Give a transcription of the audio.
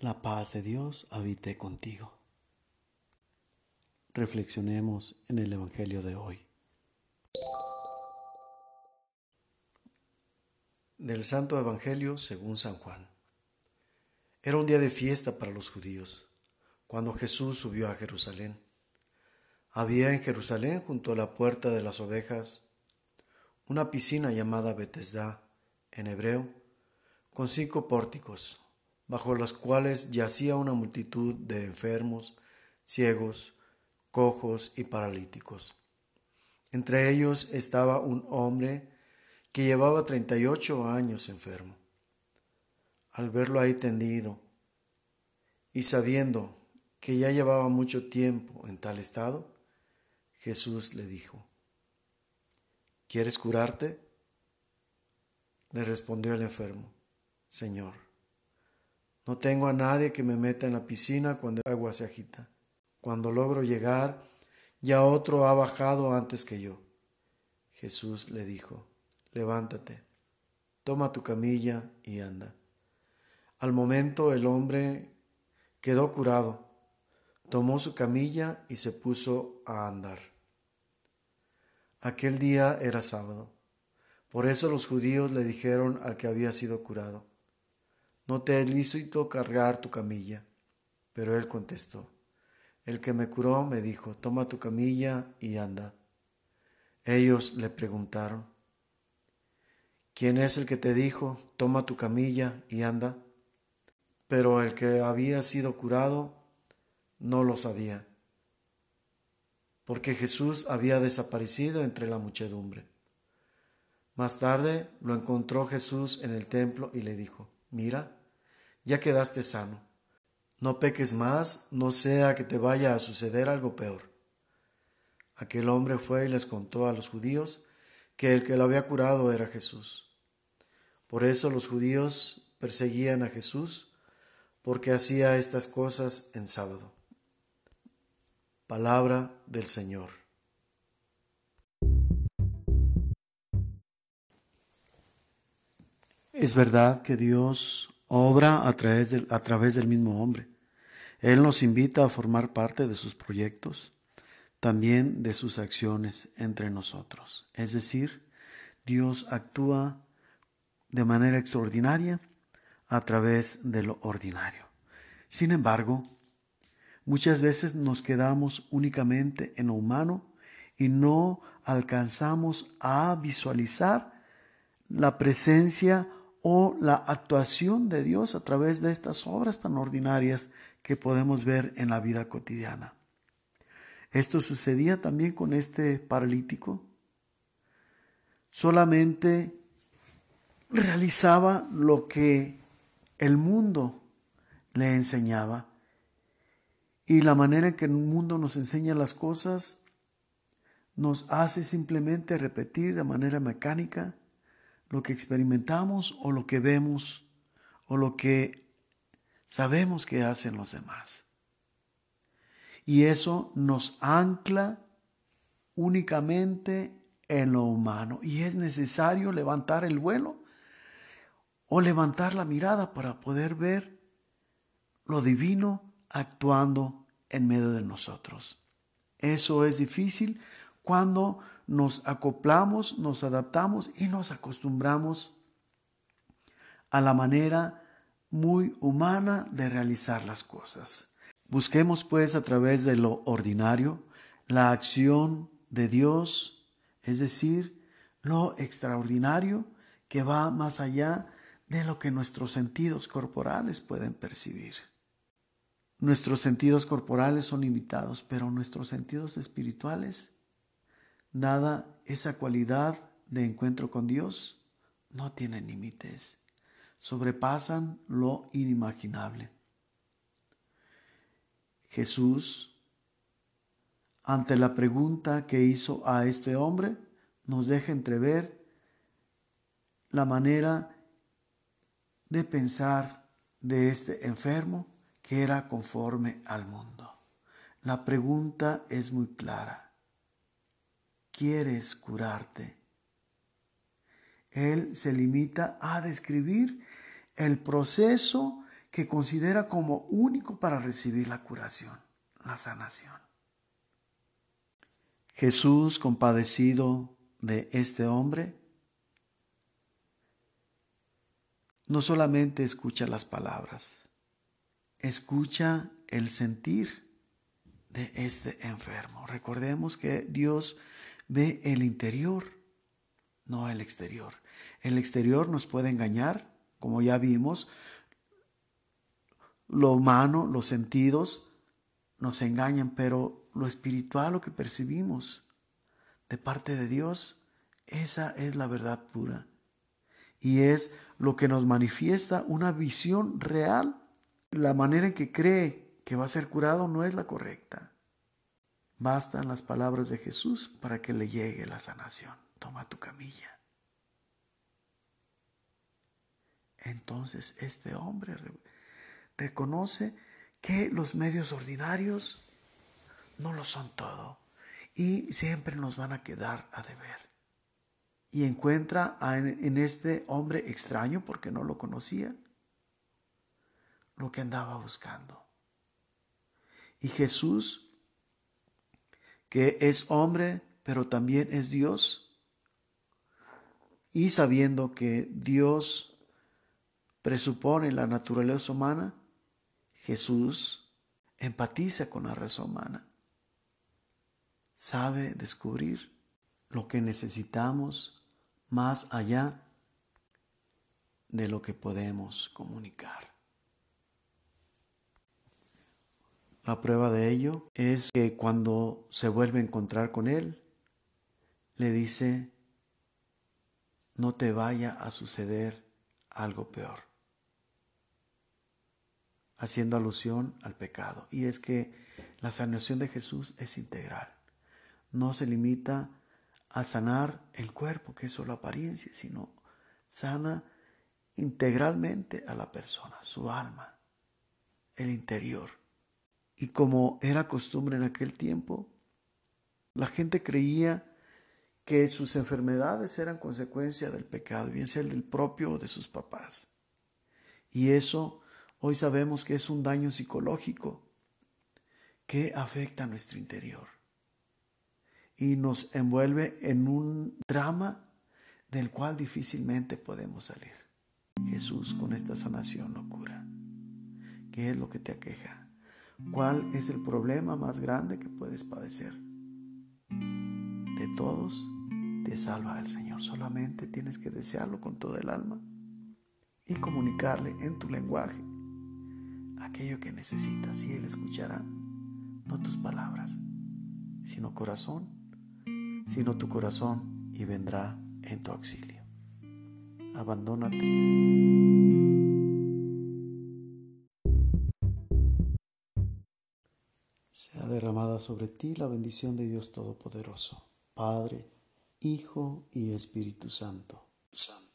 La paz de Dios habite contigo. Reflexionemos en el Evangelio de hoy. Del Santo Evangelio según San Juan. Era un día de fiesta para los judíos, cuando Jesús subió a Jerusalén. Había en Jerusalén, junto a la puerta de las ovejas, una piscina llamada Betesda, en hebreo, con cinco pórticos bajo las cuales yacía una multitud de enfermos, ciegos, cojos y paralíticos. Entre ellos estaba un hombre que llevaba treinta y ocho años enfermo. Al verlo ahí tendido y sabiendo que ya llevaba mucho tiempo en tal estado, Jesús le dijo, ¿Quieres curarte? Le respondió el enfermo, Señor no tengo a nadie que me meta en la piscina cuando el agua se agita. Cuando logro llegar, ya otro ha bajado antes que yo. Jesús le dijo, levántate, toma tu camilla y anda. Al momento el hombre quedó curado, tomó su camilla y se puso a andar. Aquel día era sábado. Por eso los judíos le dijeron al que había sido curado, no te es lícito cargar tu camilla. Pero él contestó, el que me curó me dijo, toma tu camilla y anda. Ellos le preguntaron, ¿quién es el que te dijo, toma tu camilla y anda? Pero el que había sido curado no lo sabía, porque Jesús había desaparecido entre la muchedumbre. Más tarde lo encontró Jesús en el templo y le dijo, mira, ya quedaste sano. No peques más, no sea que te vaya a suceder algo peor. Aquel hombre fue y les contó a los judíos que el que lo había curado era Jesús. Por eso los judíos perseguían a Jesús, porque hacía estas cosas en sábado. Palabra del Señor. Es verdad que Dios obra a través, del, a través del mismo hombre. Él nos invita a formar parte de sus proyectos, también de sus acciones entre nosotros. Es decir, Dios actúa de manera extraordinaria a través de lo ordinario. Sin embargo, muchas veces nos quedamos únicamente en lo humano y no alcanzamos a visualizar la presencia o la actuación de Dios a través de estas obras tan ordinarias que podemos ver en la vida cotidiana. Esto sucedía también con este paralítico. Solamente realizaba lo que el mundo le enseñaba. Y la manera en que el mundo nos enseña las cosas nos hace simplemente repetir de manera mecánica lo que experimentamos o lo que vemos o lo que sabemos que hacen los demás. Y eso nos ancla únicamente en lo humano. Y es necesario levantar el vuelo o levantar la mirada para poder ver lo divino actuando en medio de nosotros. Eso es difícil cuando nos acoplamos, nos adaptamos y nos acostumbramos a la manera muy humana de realizar las cosas. Busquemos pues a través de lo ordinario la acción de Dios, es decir, lo extraordinario que va más allá de lo que nuestros sentidos corporales pueden percibir. Nuestros sentidos corporales son limitados, pero nuestros sentidos espirituales Nada, esa cualidad de encuentro con Dios no tiene límites, sobrepasan lo inimaginable. Jesús, ante la pregunta que hizo a este hombre, nos deja entrever la manera de pensar de este enfermo que era conforme al mundo. La pregunta es muy clara quieres curarte. Él se limita a describir el proceso que considera como único para recibir la curación, la sanación. Jesús, compadecido de este hombre, no solamente escucha las palabras, escucha el sentir de este enfermo. Recordemos que Dios ve el interior, no el exterior. El exterior nos puede engañar, como ya vimos, lo humano, los sentidos nos engañan, pero lo espiritual, lo que percibimos de parte de Dios, esa es la verdad pura. Y es lo que nos manifiesta una visión real. La manera en que cree que va a ser curado no es la correcta. Bastan las palabras de Jesús para que le llegue la sanación. Toma tu camilla. Entonces este hombre reconoce que los medios ordinarios no lo son todo y siempre nos van a quedar a deber. Y encuentra en este hombre extraño, porque no lo conocía, lo que andaba buscando. Y Jesús, que es hombre, pero también es Dios, y sabiendo que Dios presupone la naturaleza humana, Jesús empatiza con la raza humana, sabe descubrir lo que necesitamos más allá de lo que podemos comunicar. La prueba de ello es que cuando se vuelve a encontrar con él, le dice, no te vaya a suceder algo peor haciendo alusión al pecado. Y es que la sanación de Jesús es integral. No se limita a sanar el cuerpo, que es solo apariencia, sino sana integralmente a la persona, su alma, el interior. Y como era costumbre en aquel tiempo, la gente creía que sus enfermedades eran consecuencia del pecado, bien sea el del propio o de sus papás. Y eso Hoy sabemos que es un daño psicológico que afecta a nuestro interior y nos envuelve en un drama del cual difícilmente podemos salir. Jesús con esta sanación lo cura. ¿Qué es lo que te aqueja? ¿Cuál es el problema más grande que puedes padecer? De todos te salva el Señor. Solamente tienes que desearlo con todo el alma y comunicarle en tu lenguaje aquello que necesitas y Él escuchará, no tus palabras, sino corazón, sino tu corazón y vendrá en tu auxilio. Abandónate. Derramada sobre ti la bendición de Dios Todopoderoso, Padre, Hijo y Espíritu Santo. Santo.